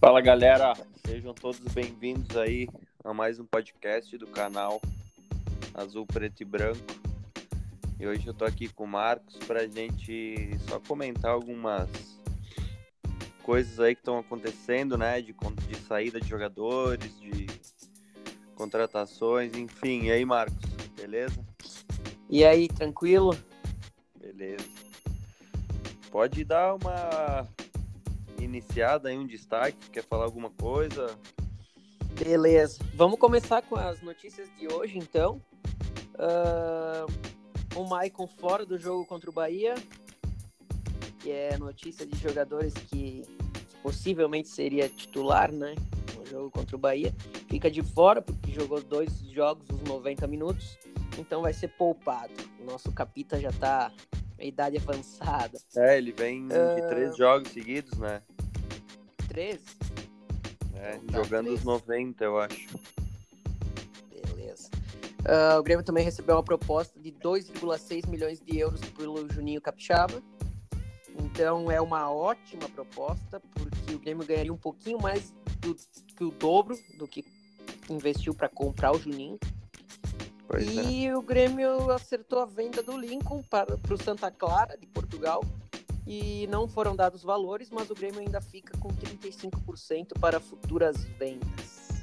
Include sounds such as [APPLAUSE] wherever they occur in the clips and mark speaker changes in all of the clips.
Speaker 1: Fala galera, sejam todos bem-vindos aí a mais um podcast do canal Azul Preto e Branco. E hoje eu tô aqui com o Marcos pra gente só comentar algumas coisas aí que estão acontecendo, né? De, de saída de jogadores, de contratações, enfim. E aí, Marcos, beleza?
Speaker 2: E aí, tranquilo?
Speaker 1: Beleza. Pode dar uma iniciada aí, um destaque? Quer falar alguma coisa?
Speaker 2: Beleza. Vamos começar com as notícias de hoje, então. Uh, o Maicon fora do jogo contra o Bahia, que é notícia de jogadores que possivelmente seria titular, né? No jogo contra o Bahia. Fica de fora porque jogou dois jogos os 90 minutos, então vai ser poupado. O nosso capita já tá a idade avançada.
Speaker 1: É, ele vem uh... de três jogos seguidos, né?
Speaker 2: Três?
Speaker 1: É, então, jogando três. os 90, eu acho.
Speaker 2: Beleza. Uh, o Grêmio também recebeu uma proposta de 2,6 milhões de euros pelo Juninho Capixaba. Então é uma ótima proposta, porque o Grêmio ganharia um pouquinho mais do que o dobro do que investiu para comprar o Juninho. Pois e é. o Grêmio acertou a venda do Lincoln para, para o Santa Clara, de Portugal. E não foram dados valores, mas o Grêmio ainda fica com 35% para futuras vendas.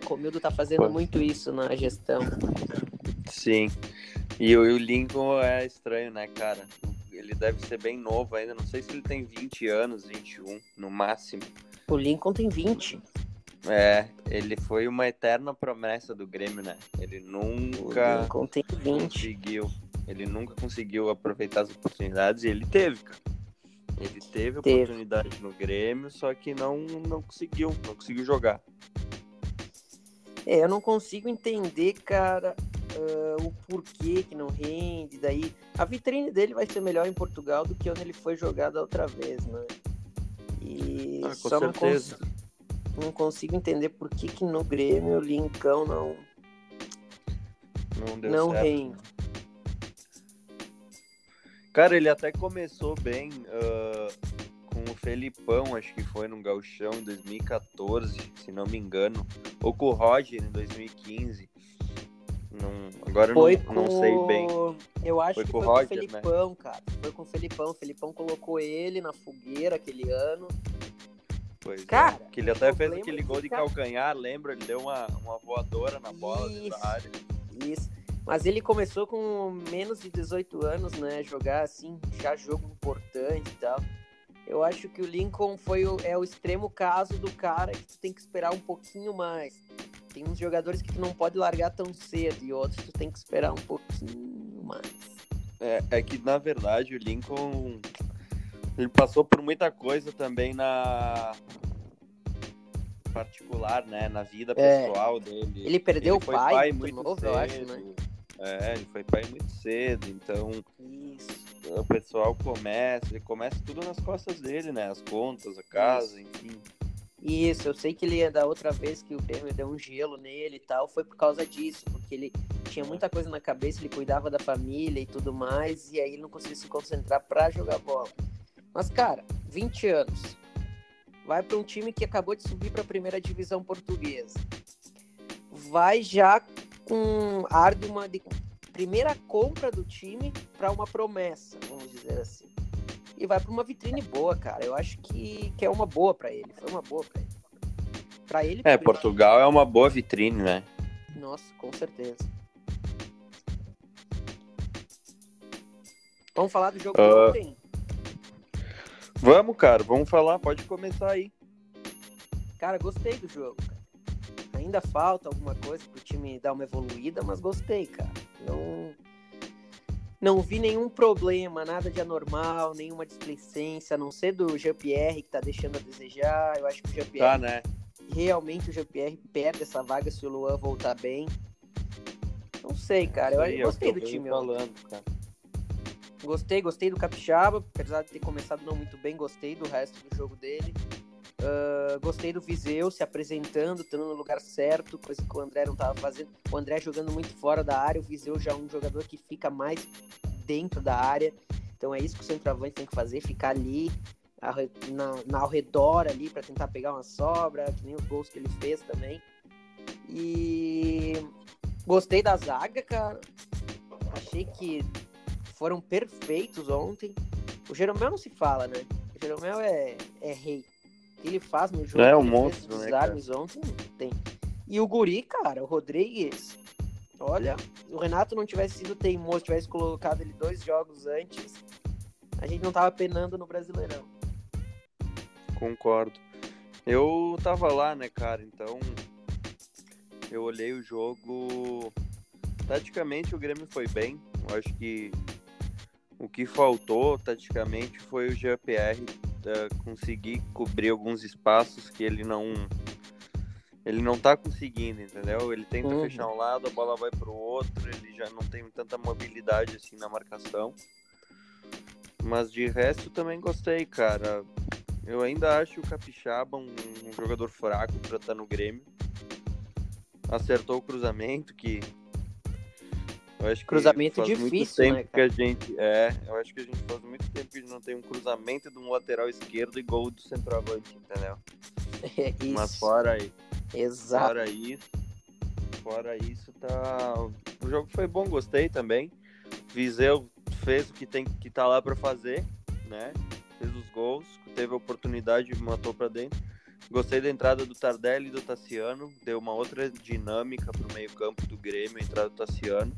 Speaker 2: O Comildo está fazendo muito isso na gestão.
Speaker 1: Sim. E o, o Lincoln é estranho, né, cara? Ele deve ser bem novo ainda. Não sei se ele tem 20 anos, 21 no máximo.
Speaker 2: O Lincoln tem 20.
Speaker 1: É, ele foi uma eterna promessa do Grêmio, né? Ele nunca conseguiu. Ele nunca conseguiu aproveitar as oportunidades e ele teve, cara. Ele teve, teve. oportunidade no Grêmio, só que não, não conseguiu, não conseguiu jogar.
Speaker 2: É, eu não consigo entender, cara, uh, o porquê que não rende. Daí, a vitrine dele vai ser melhor em Portugal do que onde ele foi jogado outra vez, né? E
Speaker 1: ah, só certeza.
Speaker 2: não consigo não consigo entender por que, que no Grêmio o Lincão não.
Speaker 1: Não deu não certo. rende. Cara, ele até começou bem uh, com o Felipão, acho que foi no Gauchão em 2014, se não me engano. Ou com o Roger em 2015. Não, agora foi não, com... não sei bem.
Speaker 2: Eu acho foi que com foi Roger, com o né? Felipão, né? cara. Foi com o Felipão. O Felipão colocou ele na fogueira aquele ano.
Speaker 1: Pois é. Cara, é. que ele até fez aquele gol de calcanhar, lembra? Ele deu uma, uma voadora na bola isso, área.
Speaker 2: Isso. Mas ele começou com menos de 18 anos, né? Jogar assim, já jogo importante e tal. Eu acho que o Lincoln foi o, é o extremo caso do cara que tu tem que esperar um pouquinho mais. Tem uns jogadores que tu não pode largar tão cedo e outros tu tem que esperar um pouquinho mais.
Speaker 1: É, é que na verdade o Lincoln ele passou por muita coisa também na particular, né? Na vida é. pessoal dele.
Speaker 2: Ele perdeu ele o pai, pai muito novo, cedo. eu acho, né?
Speaker 1: É, ele foi pai muito cedo, então Isso. o pessoal começa, ele começa tudo nas costas dele, né? As contas, a casa, Isso. enfim.
Speaker 2: Isso, eu sei que ele da outra vez que o Grêmio deu um gelo nele e tal, foi por causa disso, porque ele tinha muita coisa na cabeça, ele cuidava da família e tudo mais, e aí ele não conseguia se concentrar para jogar bola. Mas, cara, 20 anos. Vai para um time que acabou de subir para a primeira divisão portuguesa. Vai já com ar de uma de primeira compra do time para uma promessa, vamos dizer assim. E vai para uma vitrine boa, cara. Eu acho que, que é uma boa para ele. Foi uma boa para ele. Para ele.
Speaker 1: É, Portugal é uma boa vitrine, né?
Speaker 2: Nossa, com certeza. Vamos falar do jogo uh... de ontem?
Speaker 1: Vamos, cara, vamos falar, pode começar aí.
Speaker 2: Cara, gostei do jogo. Ainda falta alguma coisa pro time dar uma evoluída, mas gostei, cara. Não, não vi nenhum problema, nada de anormal, nenhuma displicência, a não ser do Jean-Pierre que tá deixando a desejar. Eu acho que o Jean-Pierre.
Speaker 1: Tá, né?
Speaker 2: Realmente o Jean-Pierre perde essa vaga se o Luan voltar bem. Não sei, cara. Eu, eu gostei do time.
Speaker 1: Falando, cara.
Speaker 2: Gostei, gostei do Capixaba, apesar de ter começado não muito bem, gostei do resto do jogo dele. Uh, gostei do Viseu se apresentando, estando no lugar certo, coisa que o André não estava fazendo. O André jogando muito fora da área, o Viseu já é um jogador que fica mais dentro da área. Então é isso que o centroavante tem que fazer, ficar ali na, na ao redor ali para tentar pegar uma sobra, que nem os gols que ele fez também. E gostei da zaga, cara. Achei que foram perfeitos ontem. O Jeromel não se fala, né? O Jeromel é, é rei. Ele faz no jogo?
Speaker 1: É um monstro, né?
Speaker 2: ontem tem. E o Guri, cara, o Rodrigues. Olha, se o Renato não tivesse sido teimoso, tivesse colocado ele dois jogos antes, a gente não tava penando no Brasileirão.
Speaker 1: Concordo. Eu tava lá, né, cara? Então eu olhei o jogo. Taticamente o Grêmio foi bem. Eu acho que o que faltou taticamente foi o GPR uh, conseguir cobrir alguns espaços que ele não ele não tá conseguindo, entendeu? Ele tenta uhum. fechar um lado, a bola vai pro outro, ele já não tem tanta mobilidade assim na marcação. Mas de resto também gostei, cara. Eu ainda acho o Capixaba um, um jogador fraco para estar tá no Grêmio. Acertou o cruzamento que eu acho que
Speaker 2: cruzamento difícil, né,
Speaker 1: que a gente é, eu acho que a gente faz muito que não tem um cruzamento de um lateral esquerdo e gol do centroavante, entendeu? [LAUGHS]
Speaker 2: É isso.
Speaker 1: Mas fora aí,
Speaker 2: Exato.
Speaker 1: fora isso, fora isso tá, o jogo foi bom, gostei também. Viseu fez o que tem que tá lá para fazer, né? Fez os gols, teve a oportunidade, matou para dentro. Gostei da entrada do Tardelli e do Tassiano, deu uma outra dinâmica para o meio-campo do Grêmio, a entrada do Tassiano.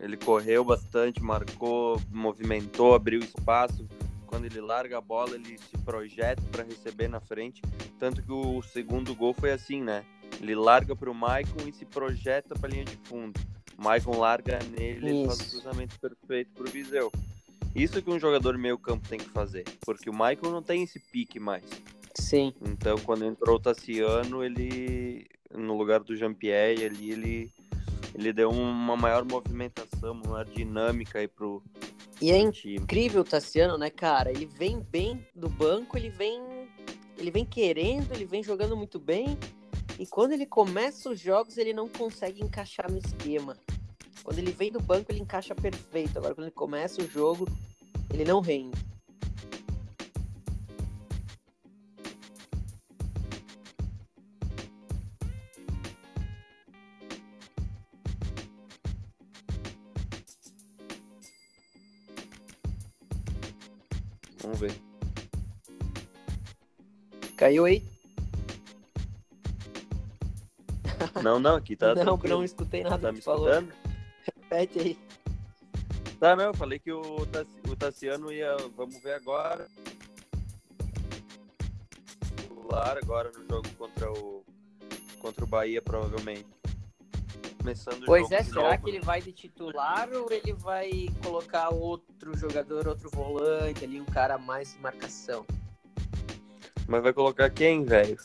Speaker 1: Ele correu bastante, marcou, movimentou, abriu espaço. Quando ele larga a bola, ele se projeta para receber na frente. Tanto que o segundo gol foi assim, né? Ele larga para o Maicon e se projeta para a linha de fundo. O Maicon larga nele e faz o cruzamento perfeito para o Viseu. Isso que um jogador meio campo tem que fazer, porque o Maicon não tem esse pique mais.
Speaker 2: Sim.
Speaker 1: Então, quando entrou o Tassiano, ele, no lugar do Jean-Pierre, ali, ele ele deu uma maior movimentação, uma maior dinâmica aí pro.
Speaker 2: E é incrível o Tassiano, né, cara? Ele vem bem do banco, ele vem. Ele vem querendo, ele vem jogando muito bem. E quando ele começa os jogos, ele não consegue encaixar no esquema. Quando ele vem do banco, ele encaixa perfeito. Agora, quando ele começa o jogo, ele não rende. Caiu aí?
Speaker 1: Não, não, aqui tá. [LAUGHS]
Speaker 2: não, tranquilo. não escutei nada
Speaker 1: tá me
Speaker 2: falou.
Speaker 1: escutando?
Speaker 2: Repete aí.
Speaker 1: Tá, não, eu falei que o, o Tassiano ia. Vamos ver agora. Titular agora no jogo contra o. Contra o Bahia, provavelmente. Começando
Speaker 2: pois
Speaker 1: é,
Speaker 2: será novo. que ele vai de titular ou ele vai colocar outro jogador, outro volante ali, um cara mais de marcação?
Speaker 1: Mas vai colocar quem, velho?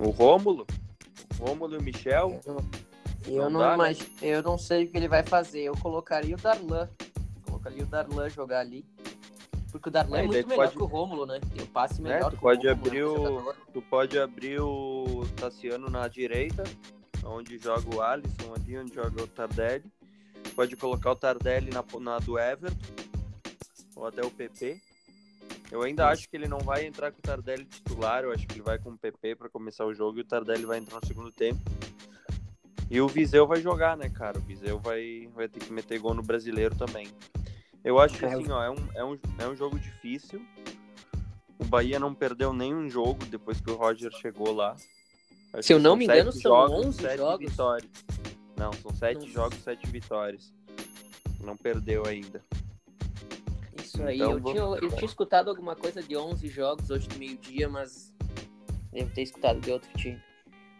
Speaker 1: O Rômulo? O Rômulo e o Michel?
Speaker 2: Eu não, eu não, dá, né? eu não sei o que ele vai fazer. Eu colocaria o Darlan. Colocaria o Darlan jogar ali. Porque o Darlan é, é muito melhor pode... que o Rômulo, né? Tem o passe melhor
Speaker 1: é, tu
Speaker 2: pode
Speaker 1: o Rômulo, abrir né? o... Tu pode abrir o Tassiano na direita, onde joga o Alisson ali, onde joga o Tardelli. Pode colocar o Tardelli na, na do Everton, ou até o PP. Eu ainda acho que ele não vai entrar com o Tardelli titular, eu acho que ele vai com o PP para começar o jogo e o Tardelli vai entrar no segundo tempo. E o Viseu vai jogar, né, cara? O Viseu vai, vai ter que meter gol no brasileiro também. Eu acho que é, assim, ó, é um, é, um, é um jogo difícil. O Bahia não perdeu nenhum jogo depois que o Roger chegou lá.
Speaker 2: Acho Se eu não me engano, são jogos, 11 jogos.
Speaker 1: Vitórias. Não, são 7 jogos, 7 vitórias. Não perdeu ainda.
Speaker 2: Isso aí, então, eu, vamos... tinha, eu tinha escutado alguma coisa de 11 jogos hoje do meio-dia, mas devo ter escutado de outro time.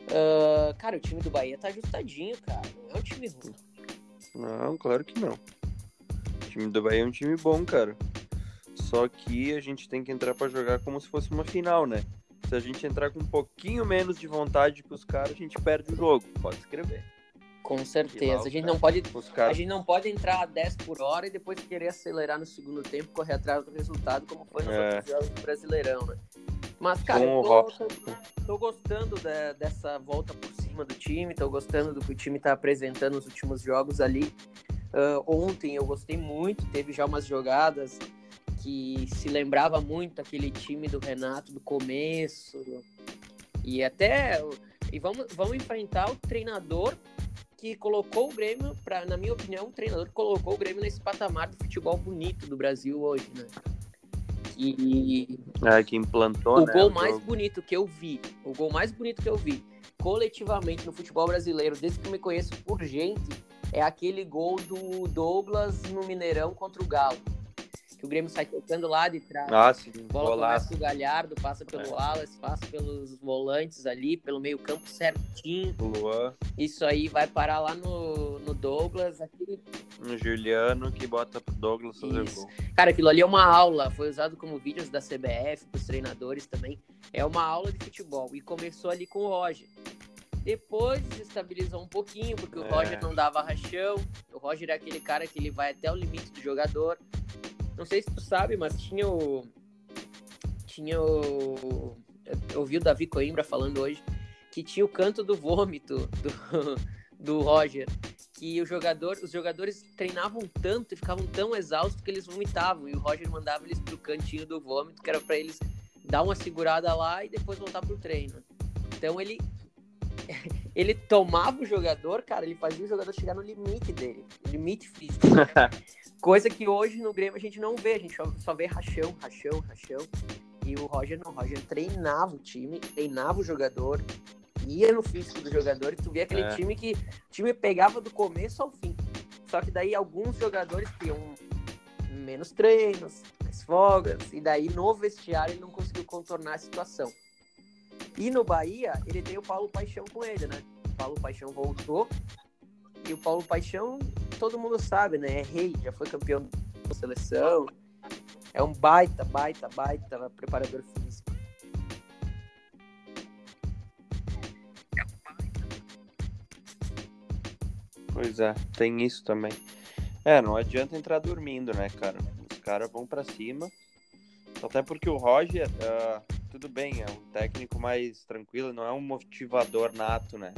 Speaker 2: Uh, cara, o time do Bahia tá ajustadinho, cara. Não é um time ruim.
Speaker 1: Não, claro que não. O time do Bahia é um time bom, cara. Só que a gente tem que entrar para jogar como se fosse uma final, né? Se a gente entrar com um pouquinho menos de vontade que os caras, a gente perde o jogo. Pode escrever.
Speaker 2: Com certeza. a gente não pode, cara... a gente não pode entrar a 10 por hora e depois querer acelerar no segundo tempo, correr atrás do resultado, como foi nos é. outros jogos do Brasileirão, né? Mas, cara, eu tô, tô, tô, gostando de, dessa volta por cima do time, tô gostando do que o time tá apresentando nos últimos jogos ali. Uh, ontem eu gostei muito, teve já umas jogadas que se lembrava muito aquele time do Renato do começo. E até. E vamos, vamos enfrentar o treinador que colocou o Grêmio, pra, na minha opinião, o treinador colocou o Grêmio nesse patamar do futebol bonito do Brasil hoje, né?
Speaker 1: E. É, que implantou.
Speaker 2: O
Speaker 1: né,
Speaker 2: gol o mais jogo. bonito que eu vi, o gol mais bonito que eu vi coletivamente no futebol brasileiro, desde que eu me conheço por gente, é aquele gol do Douglas no Mineirão contra o Galo. Que o Grêmio sai tocando lá de trás.
Speaker 1: Ah, sim,
Speaker 2: bola começa o Galhardo, passa pelo é. Wallace, passa pelos volantes ali, pelo meio campo certinho.
Speaker 1: Luan.
Speaker 2: Isso aí vai parar lá no, no Douglas. Aquele...
Speaker 1: No Juliano, que bota pro Douglas fazer
Speaker 2: Isso. gol. Cara, aquilo ali é uma aula. Foi usado como vídeos da CBF, pros treinadores também. É uma aula de futebol. E começou ali com o Roger. Depois estabilizou um pouquinho, porque o é. Roger não dava rachão. O Roger é aquele cara que ele vai até o limite do jogador. Não sei se tu sabe, mas tinha o. Tinha o. Eu ouvi o Davi Coimbra falando hoje que tinha o canto do vômito do, [LAUGHS] do Roger. Que o jogador, os jogadores treinavam tanto e ficavam tão exaustos que eles vomitavam. E o Roger mandava eles pro cantinho do vômito, que era para eles dar uma segurada lá e depois voltar pro treino. Então ele ele tomava o jogador, cara, ele fazia o jogador chegar no limite dele, limite físico. [LAUGHS] Coisa que hoje no Grêmio a gente não vê, a gente só vê rachão, rachão, rachão. E o Roger não, o Roger treinava o time, treinava o jogador, ia no físico do jogador e tu via aquele é. time que o time pegava do começo ao fim. Só que daí alguns jogadores tinham menos treinos, mais folgas, e daí no vestiário ele não conseguiu contornar a situação. E no Bahia, ele tem o Paulo Paixão com ele, né? O Paulo Paixão voltou. E o Paulo Paixão, todo mundo sabe, né? É rei, já foi campeão da seleção. É um baita, baita, baita preparador físico.
Speaker 1: Pois é, tem isso também. É, não adianta entrar dormindo, né, cara? Os caras vão para cima. Até porque o Roger, uh, tudo bem, é um técnico mais tranquilo, não é um motivador nato, né?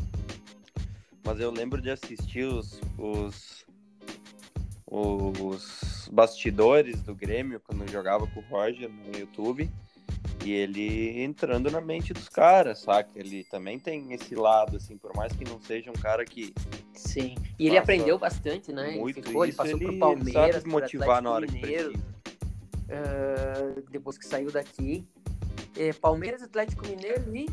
Speaker 1: Mas eu lembro de assistir os, os, os bastidores do Grêmio quando jogava com o Roger no YouTube e ele entrando na mente dos caras, saca? Ele também tem esse lado, assim, por mais que não seja um cara que.
Speaker 2: Sim, e ele aprendeu bastante, né?
Speaker 1: Muito
Speaker 2: ele, ficou,
Speaker 1: ele
Speaker 2: passou
Speaker 1: ele
Speaker 2: pro Palmeiras,
Speaker 1: sabe motivar na hora
Speaker 2: Mineiro,
Speaker 1: que precisa.
Speaker 2: Uh, depois que saiu daqui, é, Palmeiras, Atlético Mineiro e.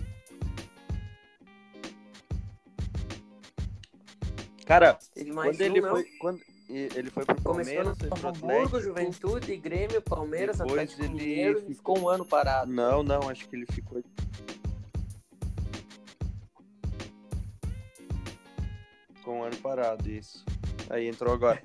Speaker 1: Cara, quando ele foi. Quando ele foi pro Palmeiras,
Speaker 2: foi pro Hamburgo, Juventude, Grêmio, Palmeiras, Depois Atlético ele... Mineiro e ficou um ano parado.
Speaker 1: Não, não, acho que ele ficou. Ficou um ano parado, isso. Aí entrou agora.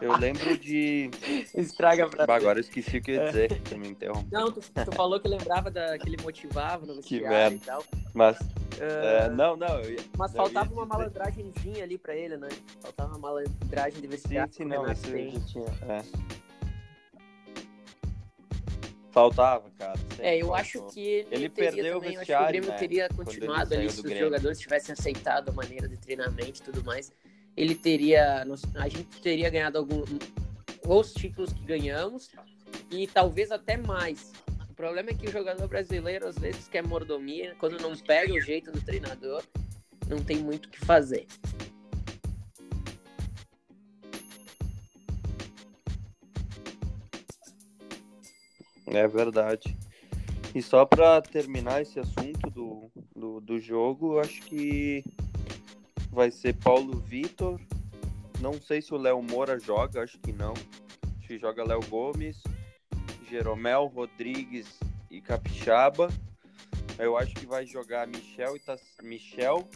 Speaker 1: Eu lembro de. [LAUGHS]
Speaker 2: Estraga pra
Speaker 1: Agora eu esqueci o que eu ia dizer, que me.
Speaker 2: Não, tu, tu, falou que lembrava da, que ele motivava no [LAUGHS] vestiário e tal.
Speaker 1: Mas. Uh... É, não, não. Ia,
Speaker 2: mas faltava uma malandragemzinha ali pra ele, né? Faltava uma malandragem de vestiário.
Speaker 1: Sim, sim não, isso já tinha. É. Faltava, cara.
Speaker 2: É, eu faltou. acho que ele,
Speaker 1: ele perdeu também, o vestiário.
Speaker 2: o Grêmio
Speaker 1: né?
Speaker 2: teria continuado ali se os jogadores tivessem aceitado a maneira de treinamento e tudo mais ele teria. A gente teria ganhado algum, os títulos que ganhamos e talvez até mais. O problema é que o jogador brasileiro às vezes quer mordomia, quando não pega o jeito do treinador, não tem muito o que fazer.
Speaker 1: É verdade. E só para terminar esse assunto do, do, do jogo, acho que vai ser Paulo Vitor. Não sei se o Léo Moura joga, acho que não. Acho que joga Léo Gomes, Jeromel, Rodrigues e Capixaba. Eu acho que vai jogar Michel e Tass... Michel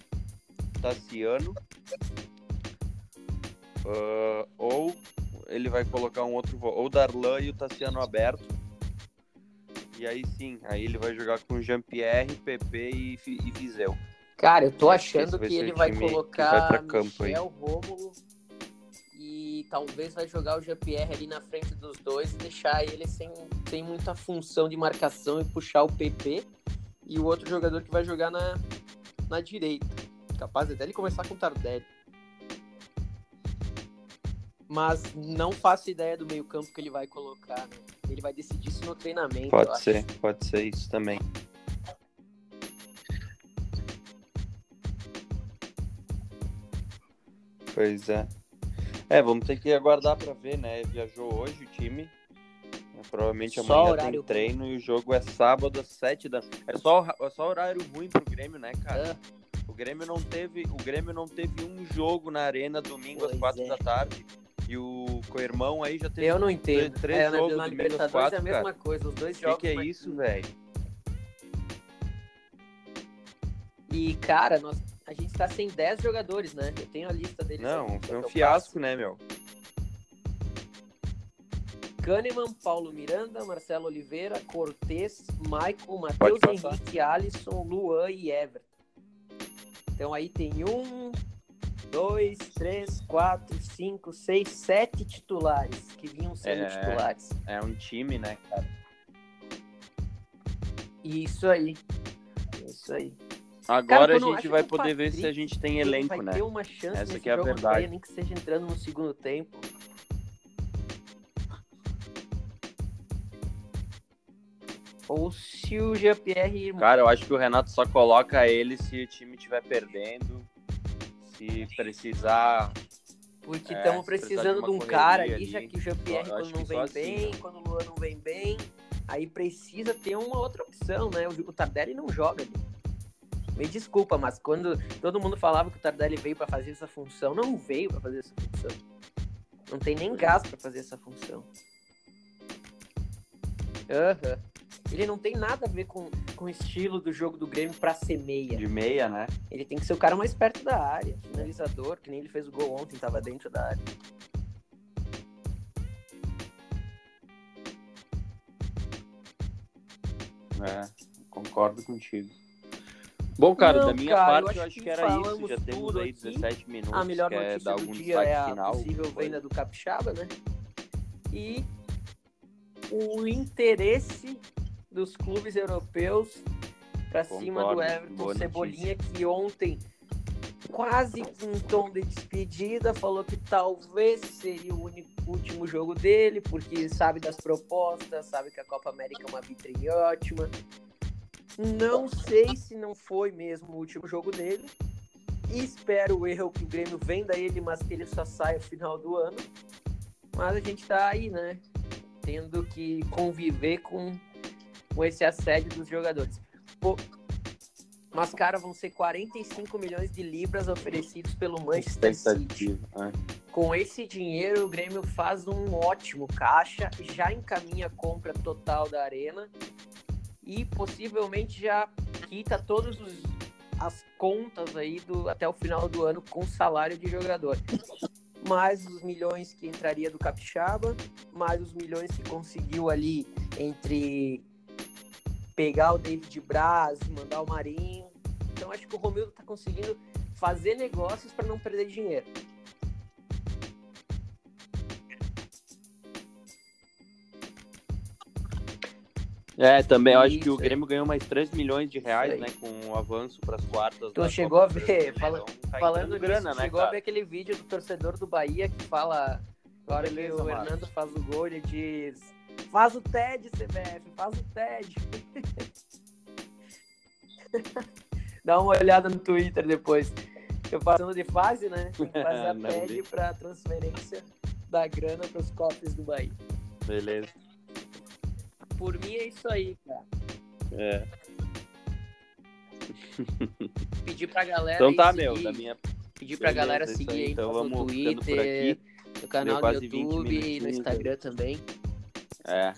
Speaker 1: Tassiano. Uh, ou ele vai colocar um outro ou Darlan e o Tassiano aberto. E aí sim, aí ele vai jogar com Jean-Pierre, PP e, e Viseu.
Speaker 2: Cara, eu tô achando que, ele vai colocar vai campo Michel, aí. Rômulo e talvez vai jogar o Jean-Pierre ali na frente dos dois e deixar ele sem, sem muita função de marcação e puxar o PP e o outro jogador que vai jogar na, na direita. Capaz até ele começar com o Tardelli. Mas não faço ideia do meio-campo que ele vai colocar, né? Ele vai decidir isso no treinamento.
Speaker 1: Pode ser, acho. pode ser isso também. Pois é. É, vamos ter que aguardar para ver, né? Viajou hoje o time. Provavelmente só amanhã tem treino e o jogo é sábado às 7 da É só, é só horário ruim pro Grêmio, né, cara? É. O Grêmio não teve, o Grêmio não teve um jogo na arena domingo pois às 4 é. da tarde. E o co-irmão aí já teve
Speaker 2: Eu não entendo. Três é, jogos na Libertadores quatro, é a mesma cara. coisa, os dois jogos.
Speaker 1: O que, que, é isso, velho?
Speaker 2: E, cara, nós, a gente tá sem 10 jogadores, né? Eu tenho a lista deles.
Speaker 1: Não, foi um fiasco, né, meu?
Speaker 2: Kahneman, Paulo Miranda, Marcelo Oliveira, Cortez, Michael, Matheus Henrique, Alisson, Luan e Everton. Então aí tem um, dois, três, quatro, cinco, seis, sete titulares que vinham sendo é, titulares.
Speaker 1: É um time, né, cara?
Speaker 2: Isso aí. Isso aí.
Speaker 1: Agora cara, a gente vai poder ver se a gente tem elenco,
Speaker 2: vai
Speaker 1: né?
Speaker 2: Ter uma chance
Speaker 1: Essa que é a verdade.
Speaker 2: nem que seja entrando no segundo tempo. Ou se o Jean-Pierre.
Speaker 1: Cara, eu acho que o Renato só coloca ele se o time estiver perdendo se precisar.
Speaker 2: Porque estamos é, precisando de, um cara ali, já que o Jean-Pierre quando não vem assim, bem, né? quando o Luan não vem bem, aí precisa ter uma outra opção, né? O, o Tardelli não joga ali. Me desculpa, mas quando todo mundo falava que o Tardelli veio para fazer essa função, não veio para fazer essa função. Não tem nem gás para fazer essa função. Aham. Uhum. Ele não tem nada a ver com, com o estilo do jogo do Grêmio pra ser meia.
Speaker 1: De meia, né?
Speaker 2: Ele tem que ser o cara mais perto da área. Finalizador, que nem ele fez o gol ontem, tava dentro da área.
Speaker 1: É, concordo contigo. Bom, cara, não, da minha cara, parte, eu acho, que, que era isso. Já temos aí 17 aqui. minutos.
Speaker 2: A melhor notícia do dia é a final, possível venda do Capixaba, né? E o interesse dos clubes europeus para cima do Everton Cebolinha, notícia. que ontem, quase com um tom de despedida, falou que talvez seria o único, último jogo dele, porque sabe das propostas, sabe que a Copa América é uma vitrine ótima. Não sei se não foi mesmo o último jogo dele. Espero eu que o Grêmio venda ele, mas que ele só saia no final do ano. Mas a gente tá aí, né? Tendo que conviver com com esse assédio dos jogadores. Pô, mas, cara, vão ser 45 milhões de libras oferecidos pelo Manchester City. É. Com esse dinheiro, o Grêmio faz um ótimo caixa, já encaminha a compra total da Arena e possivelmente já quita todas as contas aí do, até o final do ano com salário de jogador. Mais os milhões que entraria do Capixaba, mais os milhões que conseguiu ali entre pegar o David Braz, mandar o Marinho. Então acho que o Romildo está conseguindo fazer negócios para não perder dinheiro.
Speaker 1: É, também eu acho que o Grêmio ganhou mais 3 milhões de reais, né, com o avanço para as quartas.
Speaker 2: Tu chegou Copa a ver, fala, então, tá falando grana, né, chegou cara? a ver aquele vídeo do torcedor do Bahia que fala, agora que o Hernando faz o gol, ele diz Faz o TED, CBF, faz o TED. [LAUGHS] Dá uma olhada no Twitter depois. Eu passando de fase, né? Fazer [LAUGHS] a TED para transferência da grana para os cofres do Bahia.
Speaker 1: Beleza.
Speaker 2: Por mim é isso aí, cara.
Speaker 1: É. [LAUGHS]
Speaker 2: Pedir pra galera.
Speaker 1: Então tá, seguir, meu, da minha.
Speaker 2: Pedir pra Beleza, galera seguir aí, então, no Twitter, no canal do YouTube e no Instagram também.
Speaker 1: É.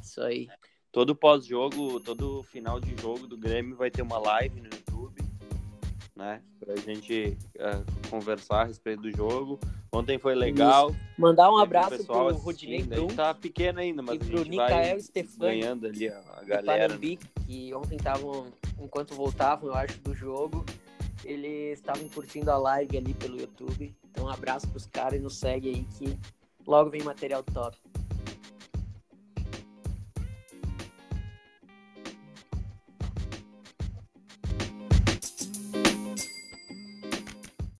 Speaker 2: Isso aí.
Speaker 1: Todo pós-jogo, todo final de jogo do Grêmio vai ter uma live no YouTube, né? Pra gente uh, conversar a respeito do jogo. Ontem foi legal. Isso.
Speaker 2: Mandar um abraço pro Rodinei Brum.
Speaker 1: Tá pequeno ainda, mas
Speaker 2: e pro Nicael Stefani,
Speaker 1: ganhando ali a, galera.
Speaker 2: Panambi, que ontem estavam, enquanto voltavam, eu acho, do jogo, eles estavam curtindo a live ali pelo YouTube. Então, um abraço pros caras e nos segue aí que logo vem material top.